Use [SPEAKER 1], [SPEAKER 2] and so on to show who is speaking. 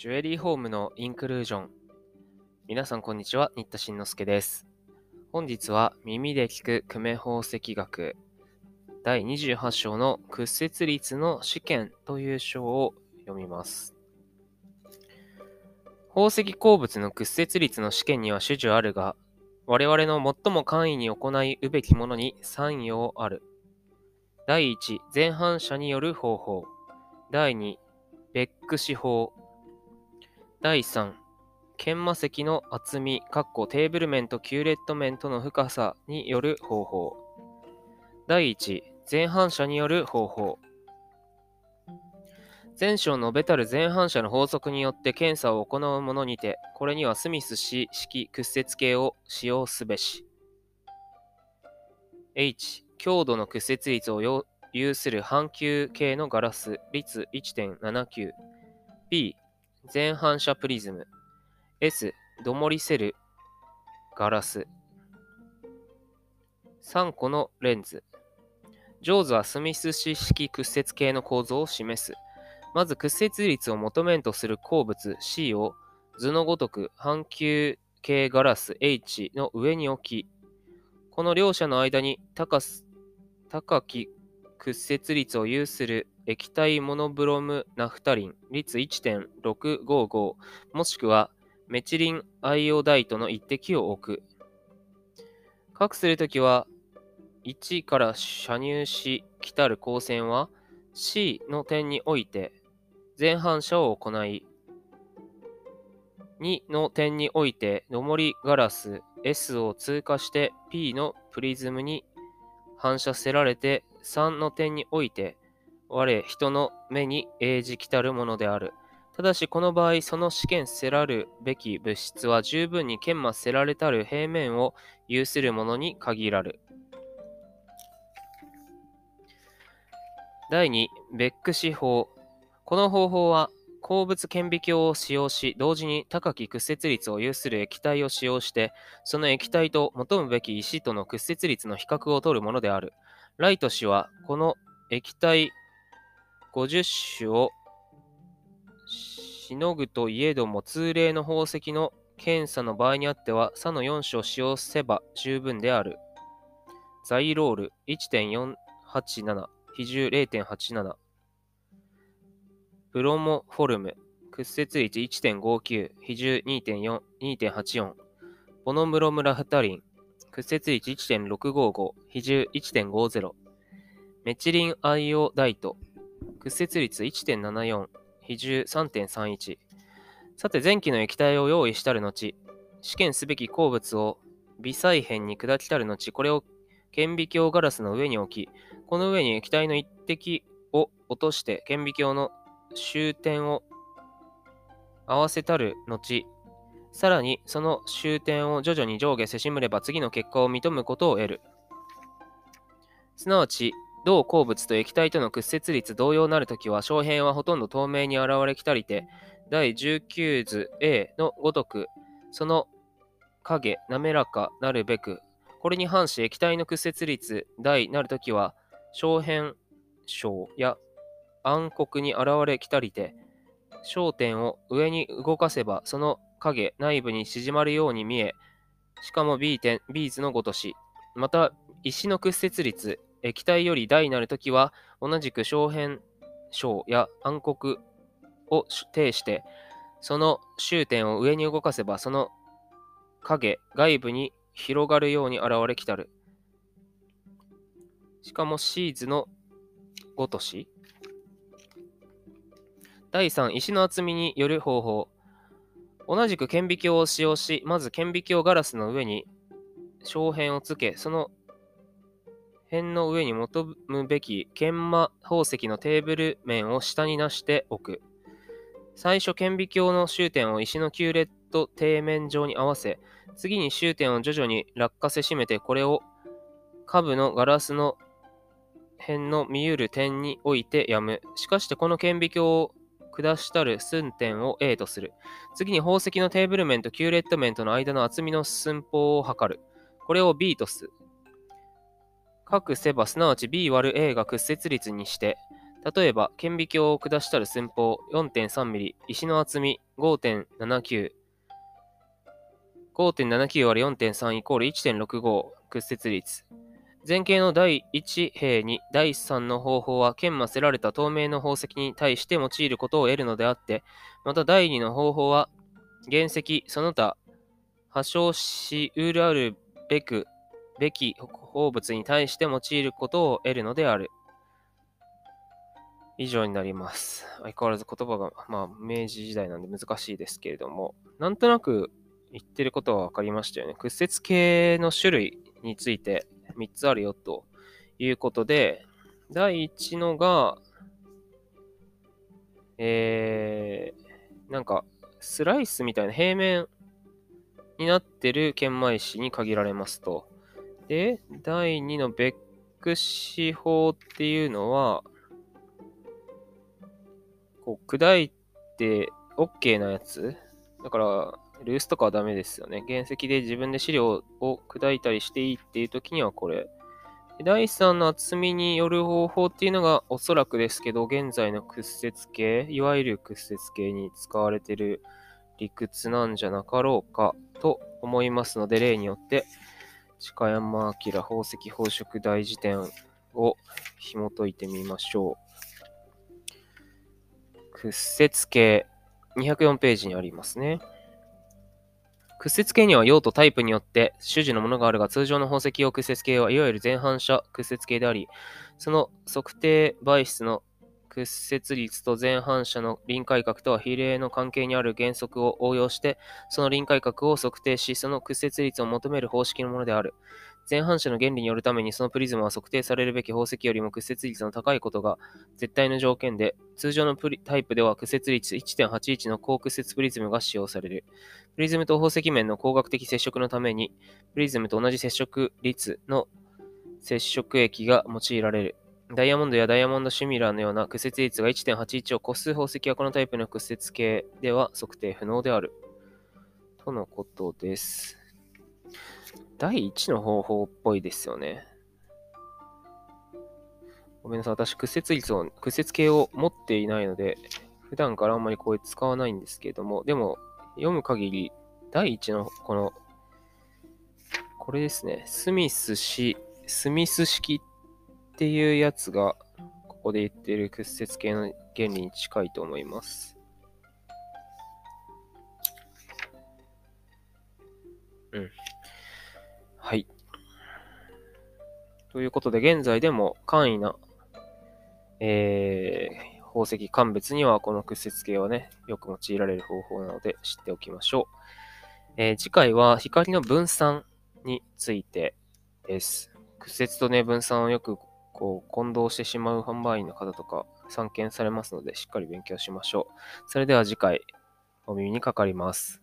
[SPEAKER 1] ジュエリーホームのインクルージョン。皆さんこんにちは、新田慎之介です。本日は耳で聞く久米宝石学第28章の屈折率の試験という章を読みます。宝石鉱物の屈折率の試験には種々あるが、我々の最も簡易に行いうべきものに3要ある。第1、前反射による方法。第2、ベック司法。第3、研磨石の厚み、かっこテーブル面とキューレット面との深さによる方法。第1、前反射による方法。前章述べたる前反射の法則によって検査を行うものにて、これにはスミス氏式屈折計を使用すべし。H、強度の屈折率を有する半球形のガラス率1.79。B、全反射プリズム。S、ドモリセルガラス。3個のレンズ。ジョーズはスミス式屈折計の構造を示す。まず屈折率を求めんとする鉱物 C を図のごとく半球形ガラス H の上に置き、この両者の間に高高き屈折率を有する液体モノブロムナフタリン率1.655もしくはメチリンアイオダイトの一滴を置く。各するときは1から射入し来たる光線は C の点において前反射を行い2の点において上りガラス S を通過して P のプリズムに反射せられて3の点において我人の目に英字来たるものである。ただしこの場合その試験せらるべき物質は十分に研磨せられたる平面を有するものに限らる。第2、ベック司法。この方法は鉱物顕微鏡を使用し、同時に高き屈折率を有する液体を使用して、その液体と求むべき石との屈折率の比較を取るものである。ライト氏は、この液体50種をしのぐといえども、通例の宝石の検査の場合にあっては、差の4種を使用せば十分である。ザイロール1.487、比重0.87。ブロモフォルム、屈折率1.59、比重2.4 2.84。ボノムロムラフタリン、屈折率1.655、比重1.50。メチリンアイオダイト、屈折率1.74、比重3.31。さて、前期の液体を用意したる後、試験すべき鉱物を微細片に砕きたる後、これを顕微鏡ガラスの上に置き、この上に液体の一滴を落として顕微鏡の終点を合わせたる後、さらにその終点を徐々に上下せしむれば次の結果を認むことを得る。すなわち、同鉱物と液体との屈折率同様なるときは、小片はほとんど透明に現れきたりて、第19図 A のごとく、その影、滑らかなるべく、これに反し液体の屈折率大なるときは、小片小や暗黒に現れきたりて、焦点を上に動かせば、その影、内部に縮まるように見え、しかも B 点、B 図のごとし、また、石の屈折率、液体より大なるときは、同じく小片小や暗黒を呈して、その終点を上に動かせば、その影、外部に広がるように現れきたる。しかもシーズのごとし。第3、石の厚みによる方法。同じく顕微鏡を使用し、まず顕微鏡ガラスの上に小片をつけ、その辺の上に求むべき研磨宝石のテーブル面を下になしておく。最初顕微鏡の終点を石のキューレット底面上に合わせ、次に終点を徐々に落下せしめて、これを下部のガラスの辺の見ゆる点においてやむ。しかしてこの顕微鏡を下したる寸点を A とする。次に宝石のテーブル面とキューレット面との間の厚みの寸法を測る。これを B とす。かくせばすなわち B 割る A が屈折率にして、例えば、顕微鏡を下したる寸法 4.3mm、石の厚み5.79、5.79割4.3イコール1.65屈折率。前形の第1兵に第3の方法は研磨せられた透明の宝石に対して用いることを得るのであって、また第2の方法は原石、その他、破傷しうるあるべく、べき宝物に対して用いることを得るのである。以上になります。相変わらず言葉が、まあ、明治時代なんで難しいですけれども、なんとなく言ってることは分かりましたよね。屈折系の種類について3つあるよということで、第1のが、えー、なんか、スライスみたいな平面になってる研磨石に限られますと。で、第2のベックシ法っていうのは、こう砕いて OK なやつ？だから、ルースとかはダメですよね。原石で自分で資料を砕いたりしていいっていう時にはこれ。第3の厚みによる方法っていうのがおそらくですけど、現在の屈折系、いわゆる屈折系に使われてる理屈なんじゃなかろうかと思いますので、例によって、近山明宝石宝飾大辞典を紐解いてみましょう。屈折系204ページにありますね。屈折系には用途タイプによって種々のものがあるが、通常の宝石用屈折系はいわゆる前反射屈折系であり、その測定媒質の屈折率と前反射の臨界角とは比例の関係にある原則を応用して、その臨界角を測定し、その屈折率を求める方式のものである。前反射の原理によるためにそのプリズムは測定されるべき宝石よりも屈折率の高いことが絶対の条件で、通常のタイプでは屈折率1.81の高屈折プリズムが使用される。プリズムと宝石面の光学的接触のために、プリズムと同じ接触率の接触液が用いられる。ダイヤモンドやダイヤモンドシミラーのような屈折率が1.81を超す宝石はこのタイプの屈折系では測定不能である。とのことです。第1の方法っぽいですよね。ごめんなさい。私、屈折率を、屈折系を持っていないので、普段からあんまりこれ使わないんですけれども、でも、読む限り、第1のこの、これですね。スミス氏、スミス式っていうやつが、ここで言ってる屈折系の原理に近いと思います。うん。はい。ということで、現在でも簡易な、えー、宝石鑑別にはこの屈折系はね、よく用いられる方法なので知っておきましょう。えー、次回は光の分散についてです。屈折とね、分散をよくこう混同してしまう販売員の方とか散見されますので、しっかり勉強しましょう。それでは次回、お耳にかかります。